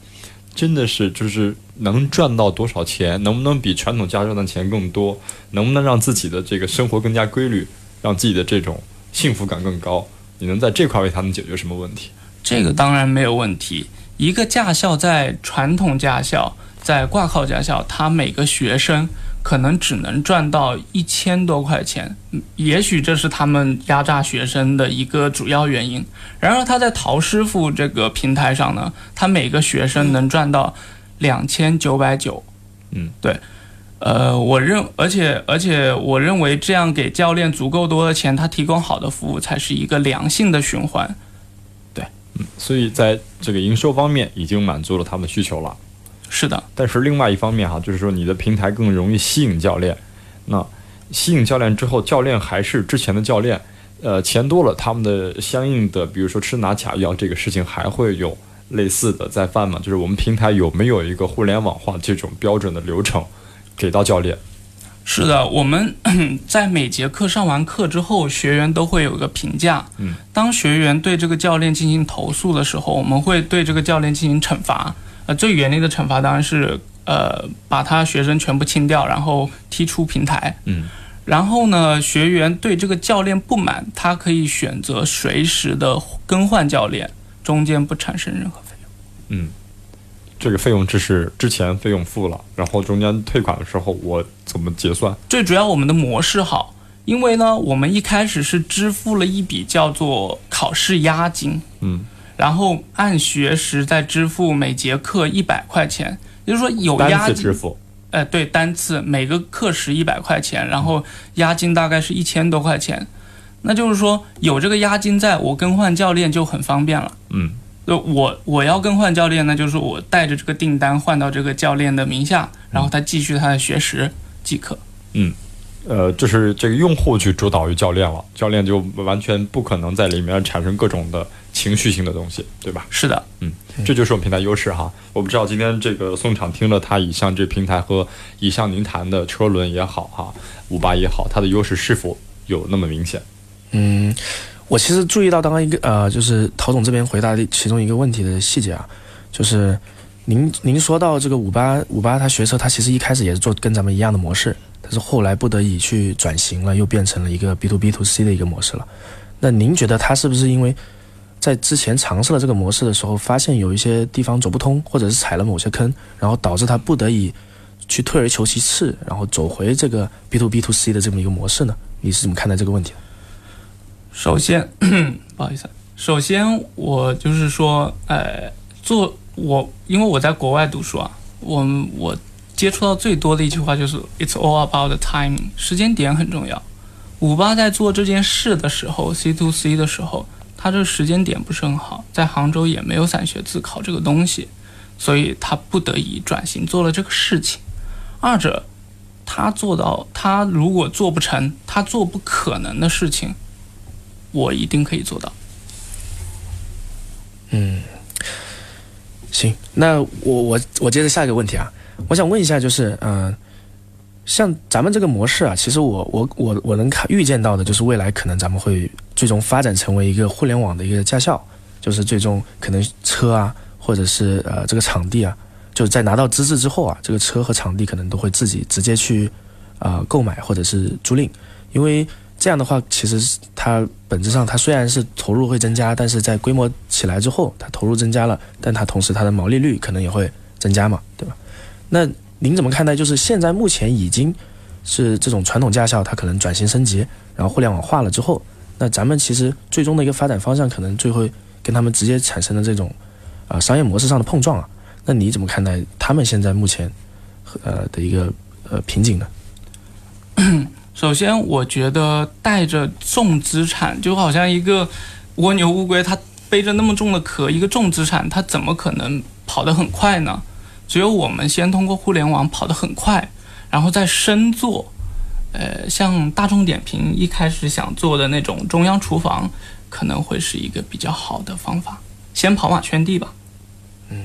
[SPEAKER 2] 真的是就是能赚到多少钱，能不能比传统家赚的钱更多，能不能让自己的这个生活更加规律，让自己的这种幸福感更高。你能在这块为他们解决什么问题？
[SPEAKER 3] 这个当然没有问题。一个驾校在传统驾校，在挂靠驾校，他每个学生。可能只能赚到一千多块钱，也许这是他们压榨学生的一个主要原因。然而他在陶师傅这个平台上呢，他每个学生能赚到两千九百九。
[SPEAKER 2] 嗯，
[SPEAKER 3] 对，呃，我认，而且而且我认为这样给教练足够多的钱，他提供好的服务才是一个良性的循环。对，
[SPEAKER 2] 嗯，所以在这个营收方面已经满足了他们的需求了。
[SPEAKER 3] 是的，
[SPEAKER 2] 但是另外一方面哈，就是说你的平台更容易吸引教练，那吸引教练之后，教练还是之前的教练，呃，钱多了，他们的相应的，比如说吃拿卡要这个事情，还会有类似的再犯吗？就是我们平台有没有一个互联网化这种标准的流程给到教练？
[SPEAKER 3] 是的，我们在每节课上完课之后，学员都会有一个评价。
[SPEAKER 2] 嗯，
[SPEAKER 3] 当学员对这个教练进行投诉的时候，我们会对这个教练进行惩罚。呃，最严厉的惩罚当然是，呃，把他学生全部清掉，然后踢出平台。
[SPEAKER 2] 嗯，
[SPEAKER 3] 然后呢，学员对这个教练不满，他可以选择随时的更换教练，中间不产生任何费用。
[SPEAKER 2] 嗯，这个费用只是之前费用付了，然后中间退款的时候我怎么结算？
[SPEAKER 3] 最主要我们的模式好，因为呢，我们一开始是支付了一笔叫做考试押金。
[SPEAKER 2] 嗯。
[SPEAKER 3] 然后按学时再支付每节课一百块钱，也就是说有押金。
[SPEAKER 2] 支付。
[SPEAKER 3] 呃，对，单次每个课时一百块钱，然后押金大概是一千多块钱。那就是说有这个押金在，我更换教练就很方便了。
[SPEAKER 2] 嗯。
[SPEAKER 3] 就我我要更换教练，那就是我带着这个订单换到这个教练的名下，然后他继续他的学时即可。
[SPEAKER 2] 嗯。呃，就是这个用户去主导于教练了，教练就完全不可能在里面产生各种的情绪性的东西，对吧？
[SPEAKER 3] 是的，
[SPEAKER 2] 嗯，这就是我们平台优势哈。我不知道今天这个宋场听了他以上这平台和以上您谈的车轮也好哈，五八也好，它的优势是否有那么明显？
[SPEAKER 4] 嗯，我其实注意到刚刚一个呃，就是陶总这边回答的其中一个问题的细节啊，就是您您说到这个五八五八他学车，他其实一开始也是做跟咱们一样的模式。但是后来不得已去转型了，又变成了一个 B to B to C 的一个模式了。那您觉得他是不是因为在之前尝试了这个模式的时候，发现有一些地方走不通，或者是踩了某些坑，然后导致他不得已去退而求其次，然后走回这个 B to B to C 的这么一个模式呢？你是怎么看待这个问题的？
[SPEAKER 3] 首先，不好意思，首先我就是说，呃，做我因为我在国外读书啊，我我接触到最多的一句话就是 "It's all about the timing"，时间点很重要。五八在做这件事的时候，C to C 的时候，他这个时间点不是很好，在杭州也没有散学自考这个东西，所以他不得已转型做了这个事情。二者，他做到，他如果做不成，他做不可能的事情，我一定可以做到。
[SPEAKER 4] 嗯，行，那我我我接着下一个问题啊，我想问一下，就是嗯、像咱们这个模式啊，其实我我我我能看预见到的，就是未来可能咱们会最终发展成为一个互联网的一个驾校，就是最终可能车啊，或者是呃这个场地啊，就是在拿到资质之后啊，这个车和场地可能都会自己直接去啊、购买或者是租赁，因为这样的话，其实它本质上它虽然是投入会增加，但是在规模起来之后，它投入增加了，但它同时它的毛利率可能也会增加嘛，对吧？那您怎么看待？就是现在目前已经是这种传统驾校，它可能转型升级，然后互联网化了之后，那咱们其实最终的一个发展方向，可能最会跟他们直接产生的这种啊、呃商业模式上的碰撞啊。那你怎么看待他们现在目前呃的一个呃瓶颈呢？
[SPEAKER 3] 首先，我觉得带着重资产，就好像一个蜗牛乌龟，它背着那么重的壳，一个重资产，它怎么可能跑得很快呢？只有我们先通过互联网跑得很快，然后再深做。呃，像大众点评一开始想做的那种中央厨房，可能会是一个比较好的方法。先跑马圈地吧。
[SPEAKER 4] 嗯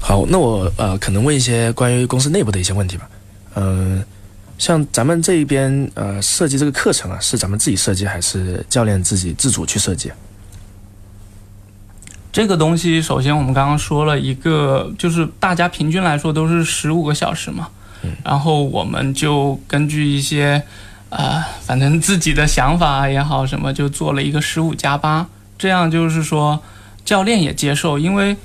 [SPEAKER 4] 好，那我呃可能问一些关于公司内部的一些问题吧。嗯、像咱们这一边呃设计这个课程啊，是咱们自己设计还是教练自己自主去设计？
[SPEAKER 3] 这个东西，首先我们刚刚说了一个，就是大家平均来说都是十五个小时嘛，然后我们就根据一些，呃，反正自己的想法也好，什么就做了一个十五加八，这样就是说教练也接受，因为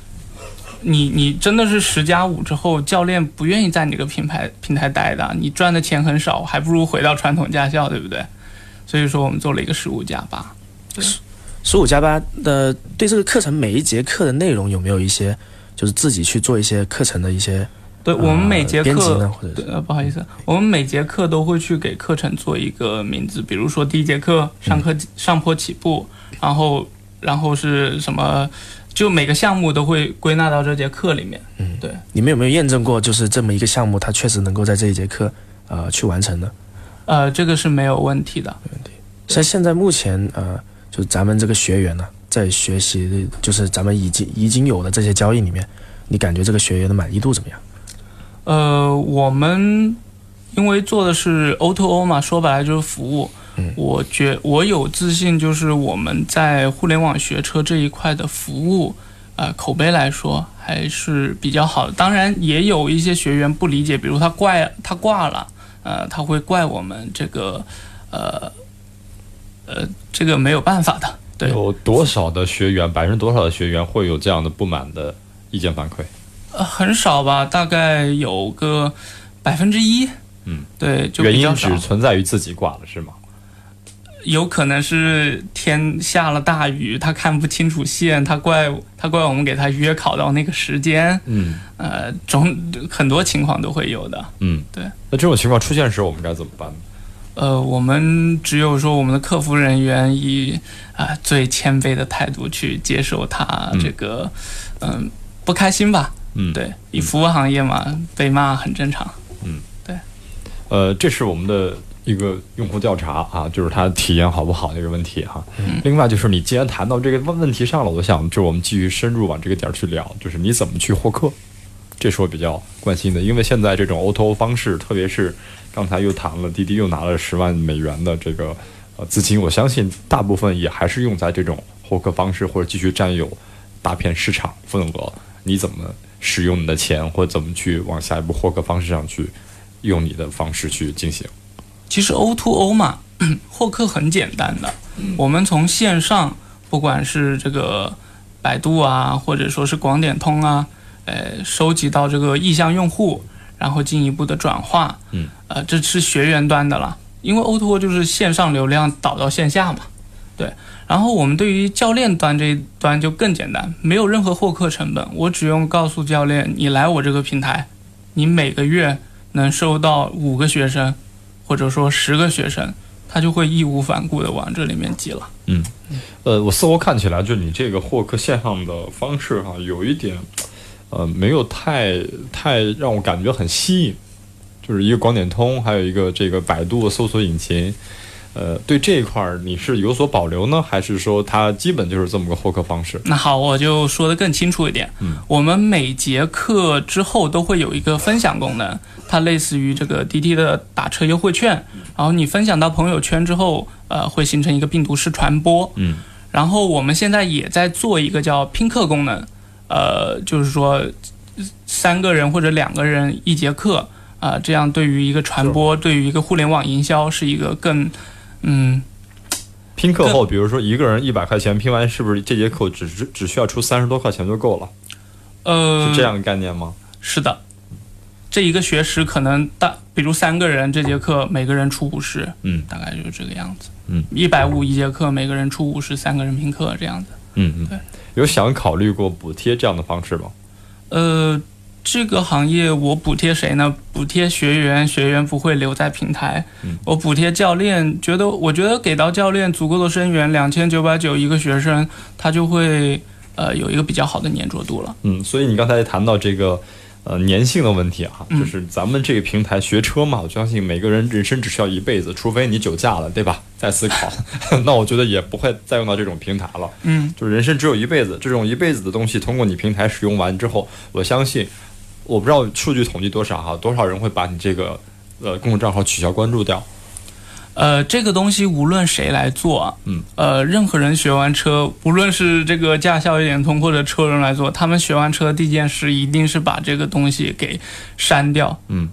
[SPEAKER 3] 你你真的是十加五之后，教练不愿意在你这个品牌平台待的，你赚的钱很少，还不如回到传统驾校，对不对？所以说我们做了一个十五加八。
[SPEAKER 4] 十五加八的对这个课程每一节课的内容有没有一些就是自己去做一些课程的一些
[SPEAKER 3] 对我们每节课
[SPEAKER 4] 呢，或者是
[SPEAKER 3] 对，呃，不好意思，我们每节课都会去给课程做一个名字，比如说第一节课上课、上坡起步，然后然后是什么，就每个项目都会归纳到这节课里面。
[SPEAKER 4] 嗯，
[SPEAKER 3] 对。
[SPEAKER 4] 你们有没有验证过，就是这么一个项目，它确实能够在这一节课呃去完成呢？
[SPEAKER 3] 呃，这个是没有问题的。
[SPEAKER 4] 没问题像现在目前呃，就咱们这个学员呢，在学习的，就是咱们已经已经有的这些交易里面，你感觉这个学员的满意度怎么样？
[SPEAKER 3] 呃，我们因为做的是 O to O 嘛，说白了就是服务。
[SPEAKER 4] 嗯
[SPEAKER 3] 我觉我有自信，就是我们在互联网学车这一块的服务，呃，口碑来说还是比较好的。当然，也有一些学员不理解，比如他怪他挂了，呃，他会怪我们这个，呃，呃，这个没有办法的。对，
[SPEAKER 2] 有多少的学员，百分之多少的学员会有这样的不满的意见反馈？
[SPEAKER 3] 呃，很少吧，大概有个百分之一。
[SPEAKER 2] 嗯，
[SPEAKER 3] 对，就
[SPEAKER 2] 原因只。存在于自己挂了是吗？
[SPEAKER 3] 有可能是天下了大雨，他看不清楚线，他怪他怪我们给他约考到那个时间，
[SPEAKER 2] 嗯
[SPEAKER 3] 呃，种很多情况都会有的。
[SPEAKER 2] 嗯，
[SPEAKER 3] 对。
[SPEAKER 2] 那这种情况出现时，我们该怎么办呢？
[SPEAKER 3] 呃，我们只有说我们的客服人员以啊、最谦卑的态度去接受他这个嗯、不开心吧。
[SPEAKER 2] 嗯，
[SPEAKER 3] 对，以服务行业嘛，被骂很正常。嗯，对。
[SPEAKER 2] 呃，这是我们的一个用户调查啊，就是他体验好不好这个问题哈。另外就是你既然谈到这个问问题上了，我想就我们继续深入往这个点儿去聊，就是你怎么去获客，这是我比较关心的，因为现在这种 O to O 方式，特别是刚才又谈了滴滴又拿了十万美元的这个呃资金，我相信大部分也还是用在这种获客方式或者继续占有大片市场份额。你怎么使用你的钱，或者怎么去往下一步获客方式上去用你的方式去进行？
[SPEAKER 3] 其实 O to O 嘛，获客很简单的。我们从线上，不管是这个百度啊，或者说是广点通啊，呃，收集到这个意向用户，然后进一步的转化。
[SPEAKER 2] 嗯，
[SPEAKER 3] 呃，这是学员端的了，因为 O to O 就是线上流量导到线下嘛。对，然后我们对于教练端这一端就更简单，没有任何获客成本，我只用告诉教练，你来我这个平台，你每个月能收到五个学生，或者说十个学生，他就会义无反顾的往这里面挤了。
[SPEAKER 2] 嗯，呃，我似乎看起来就你这个获客线上的方式哈、有一点，呃，没有太太让我感觉很吸引，就是一个广点通，还有一个这个百度搜索引擎。呃，对这一块儿你是有所保留呢，还是说它基本就是这么个获客方式？
[SPEAKER 3] 那好，我就说的更清楚一点。
[SPEAKER 2] 嗯，
[SPEAKER 3] 我们每节课之后都会有一个分享功能，它类似于这个滴滴的打车优惠券，然后你分享到朋友圈之后，呃，会形成一个病毒式传播。
[SPEAKER 2] 嗯，
[SPEAKER 3] 然后我们现在也在做一个叫拼客功能，呃，就是说三个人或者两个人一节课，啊、这样对于一个传播，对于一个互联网营销是一个更，嗯，
[SPEAKER 2] 拼课后，比如说一个人一百块钱拼完，是不是这节课只只只需要出三十多块钱就够了？
[SPEAKER 3] 呃，
[SPEAKER 2] 是这样的概念吗？
[SPEAKER 3] 是的，这一个学时可能大，比如三个人这节课每个人出五十，
[SPEAKER 2] 嗯
[SPEAKER 3] 大概就是这个样子。
[SPEAKER 2] 嗯，
[SPEAKER 3] 一百五一节课，每个人出五十，三个人拼课这样子。
[SPEAKER 2] 嗯嗯，
[SPEAKER 3] 对，
[SPEAKER 2] 有想考虑过补贴这样的方式吗？
[SPEAKER 3] 呃，这个行业我补贴谁呢？补贴学员，学员不会留在平台。
[SPEAKER 2] 嗯
[SPEAKER 3] 我补贴教练，觉得我觉得给到教练足够的生源，两千九百九一个学生，他就会呃有一个比较好的粘着度了。
[SPEAKER 2] 嗯，所以你刚才谈到这个呃粘性的问题哈，
[SPEAKER 3] 嗯
[SPEAKER 2] 就是咱们这个平台学车嘛，我相信每个人人生只需要一辈子，除非你酒驾了，对吧？再思考，那我觉得也不会再用到这种平台了。
[SPEAKER 3] 嗯，
[SPEAKER 2] 就是人生只有一辈子，这种一辈子的东西，通过你平台使用完之后，我相信，我不知道数据统计多少哈，多少人会把你这个呃公众账号取消关注掉？
[SPEAKER 3] 呃，这个东西无论谁来做啊，
[SPEAKER 2] 嗯，
[SPEAKER 3] 呃，任何人学完车，无论是这个驾校一点通或者车人来做，他们学完车第一件事一定是把这个东西给删掉，
[SPEAKER 2] 嗯，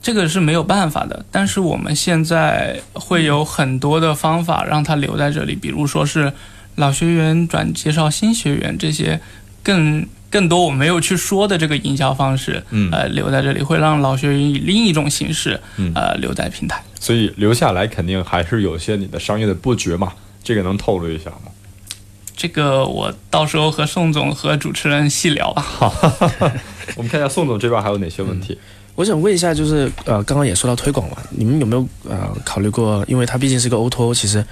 [SPEAKER 3] 这个是没有办法的。但是我们现在会有很多的方法让他留在这里，比如说是老学员转介绍新学员这些更。更多我没有去说的这个营销方式，
[SPEAKER 2] 嗯
[SPEAKER 3] 呃，留在这里会让老学员以另一种形式，
[SPEAKER 2] 嗯
[SPEAKER 3] 呃，留在平台。
[SPEAKER 2] 所以留下来肯定还是有些你的商业的布局嘛，这个能透露一下吗？
[SPEAKER 3] 这个我到时候和宋总和主持人细聊吧。
[SPEAKER 2] 好 我们看一下宋总这边还有哪些问题？
[SPEAKER 4] 我想问一下，就是呃，刚刚也说到推广了，你们有没有呃考虑过？因为它毕竟是个 O to O，其实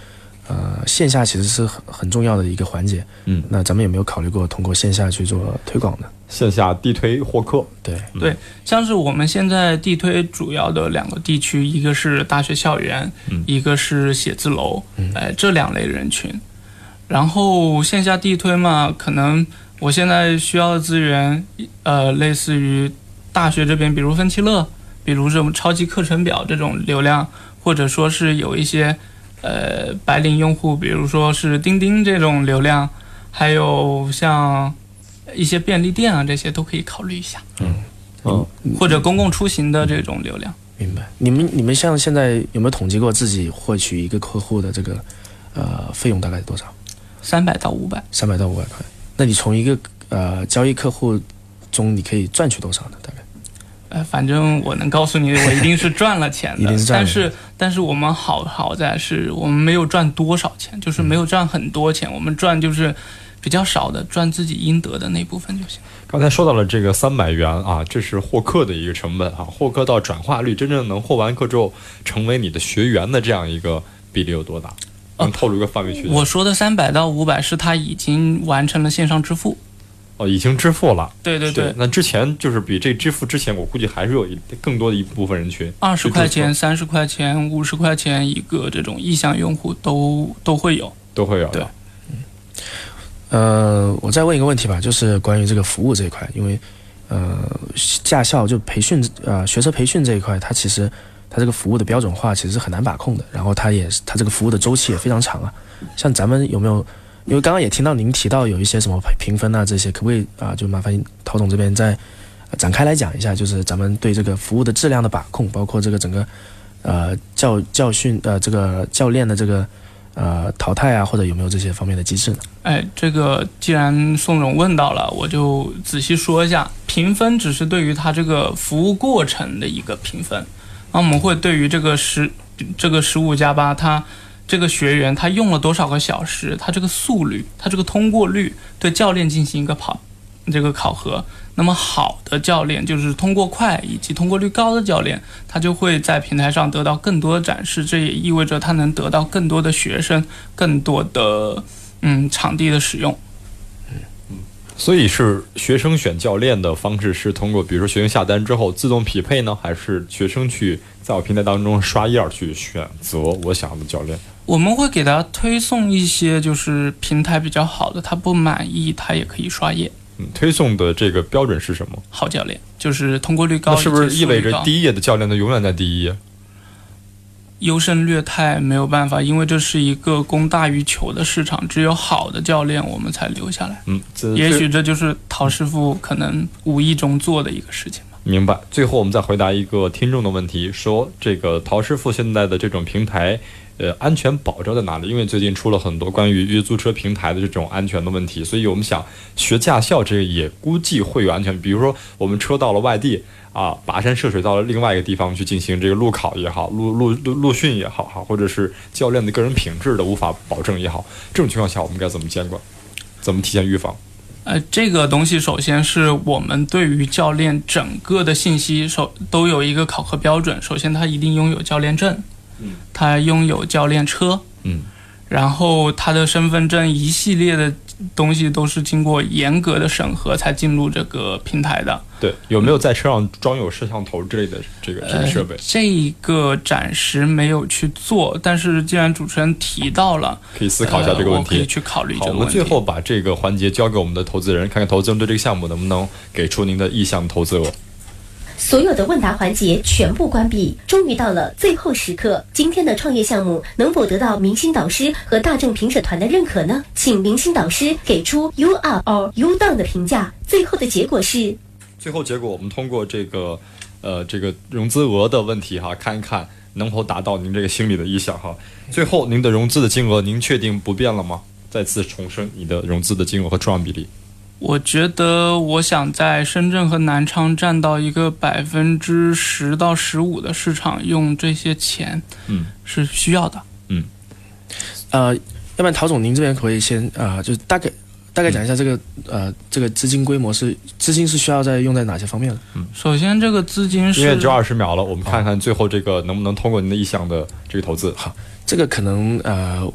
[SPEAKER 4] 呃线下其实是很很重要的一个环节。
[SPEAKER 2] 嗯
[SPEAKER 4] 那咱们有没有考虑过通过线下去做推广呢？
[SPEAKER 2] 线下地推获客，
[SPEAKER 4] 对，
[SPEAKER 3] 对，像是我们现在地推主要的两个地区，一个是大学校园，
[SPEAKER 2] 嗯
[SPEAKER 3] 一个是写字楼，哎、这两类人群。然后线下地推嘛，可能我现在需要的资源，呃，类似于大学这边，比如分期乐，比如这种超级课程表这种流量，或者说是有一些呃白领用户，比如说是钉钉这种流量，还有像一些便利店啊，这些都可以考虑一下，
[SPEAKER 2] 嗯，
[SPEAKER 3] 或者公共出行的这种流量。
[SPEAKER 4] 明白。你们你们像现在有没有统计过自己获取一个客户的这个呃费用大概是多少？
[SPEAKER 3] 三百到五百，
[SPEAKER 4] 三百到五百块。那你从一个呃交易客户中，你可以赚取多少呢？大概？
[SPEAKER 3] 呃，反正我能告诉你，我一定是赚了钱的。但是，但是我们好好在是我们没有赚多少钱，就是没有赚很多钱，我们赚就是比较少的，赚自己应得的那部分就行。
[SPEAKER 2] 刚才说到了这个三百元啊，这是获客的一个成本啊，获客到转化率，真正能获完客之后成为你的学员的这样一个比例有多大？能透露一个范围区间？
[SPEAKER 3] 我说的三百到五百是他已经完成了线上支付。
[SPEAKER 2] 哦，已经支付了。
[SPEAKER 3] 对对对，
[SPEAKER 2] 那之前就是比这支付之前，我估计还是有一更多的一部分人群，
[SPEAKER 3] 二十块钱、三十块钱、五十块钱一个这种意向用户都都会有。
[SPEAKER 2] 都会有
[SPEAKER 3] 对，嗯
[SPEAKER 4] 呃，我再问一个问题吧，就是关于这个服务这一块，因为呃，驾校就培训呃学车培训这一块，它其实它这个服务的标准化其实是很难把控的，然后它也是它这个服务的周期也非常长啊。像咱们有没有？因为刚刚也听到您提到有一些什么评分啊这些，可不可以啊、就麻烦陶总这边再展开来讲一下，就是咱们对这个服务的质量的把控，包括这个整个呃教教训呃这个教练的这个呃淘汰啊，或者有没有这些方面的机制呢？
[SPEAKER 3] 哎，这个既然宋总问到了，我就仔细说一下。评分只是对于他这个服务过程的一个评分，那我们会对于这个十这个十五加八，它这个学员他用了多少个小时，他这个速率，他这个通过率，对教练进行一个跑这个考核。那么好的教练就是通过快以及通过率高的教练，他就会在平台上得到更多的展示，这也意味着他能得到更多的学生，更多的嗯场地的使用。
[SPEAKER 2] 嗯所以是学生选教练的方式是通过，比如说学生下单之后自动匹配呢，还是学生去在我平台当中刷页去选择我想要的教练？
[SPEAKER 3] 我们会给他推送一些就是平台比较好的，他不满意他也可以刷页。
[SPEAKER 2] 嗯，推送的这个标准是什么？
[SPEAKER 3] 好教练就是通过率高，
[SPEAKER 2] 那是不是意味着第一页的教练都永远在第一页？
[SPEAKER 3] 优胜劣汰没有办法，因为这是一个供大于求的市场，只有好的教练我们才留下来。
[SPEAKER 2] 嗯，
[SPEAKER 3] 也许这就是陶师傅可能无意中做的一个事情吧。
[SPEAKER 2] 明白。最后我们再回答一个听众的问题，说这个陶师傅现在的这种平台，呃，安全保障在哪里？因为最近出了很多关于约租车平台的这种安全的问题，所以我们想学驾校这个也估计会有安全，比如说我们车到了外地。啊，跋山涉水到了另外一个地方去进行这个路考也好，路路路路训也好，哈，或者是教练的个人品质的无法保证也好，这种情况下我们该怎么监管？怎么提前预防？
[SPEAKER 3] 呃，这个东西首先是我们对于教练整个的信息首都有一个考核标准，首先他一定拥有教练证，
[SPEAKER 2] 嗯，
[SPEAKER 3] 他拥有教练车，
[SPEAKER 2] 嗯，
[SPEAKER 3] 然后他的身份证一系列的。东西都是经过严格的审核才进入这个平台的。
[SPEAKER 2] 对，有没有在车上装有摄像头之类的这个这个设备？
[SPEAKER 3] 这个暂时没有去做，但是既然主持人提到了，
[SPEAKER 2] 可以思考一下这个问题，
[SPEAKER 3] 可以去考虑。
[SPEAKER 2] 好，我们最后把这个环节交给我们的投资人，看看投资人对这个项目能不能给出您的意向投资额。
[SPEAKER 1] 所有的问答环节全部关闭，终于到了最后时刻。今天的创业项目能否得到明星导师和大众评审团的认可呢？请明星导师给出 “you up” or “you down” 的评价。最后的结果是，
[SPEAKER 2] 最后结果我们通过这个，呃，这个融资额的问题哈，看一看能否达到您这个心里的意向哈。最后您的融资的金额，您确定不变了吗？再次重申你的融资的金额和出让比例。
[SPEAKER 3] 我觉得，我想在深圳和南昌占到一个百分之十到十五的市场，用这些钱，
[SPEAKER 2] 嗯，
[SPEAKER 3] 是需要的，
[SPEAKER 2] 嗯，
[SPEAKER 4] 呃，要不然陶总，您这边可以先啊，就是大概大概讲一下这个呃，这个资金规模是资金是需要在用在哪些方面的？
[SPEAKER 2] 嗯，
[SPEAKER 3] 首先这个资金是
[SPEAKER 2] 因为只有二十秒了，我们看看最后这个能不能通过您的意向的这个投资。
[SPEAKER 4] 好，这个可能呃，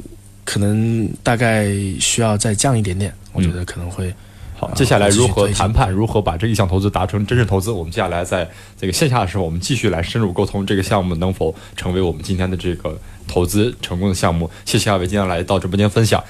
[SPEAKER 4] 可能大概需要再降一点点，我觉得可能会。
[SPEAKER 2] 好，接下来如何谈判？如何把这一项投资达成真实投资？我们接下来在这个线下的时候，我们继续来深入沟通这个项目能否成为我们今天的这个投资成功的项目。谢谢二位今天来到直播间分享。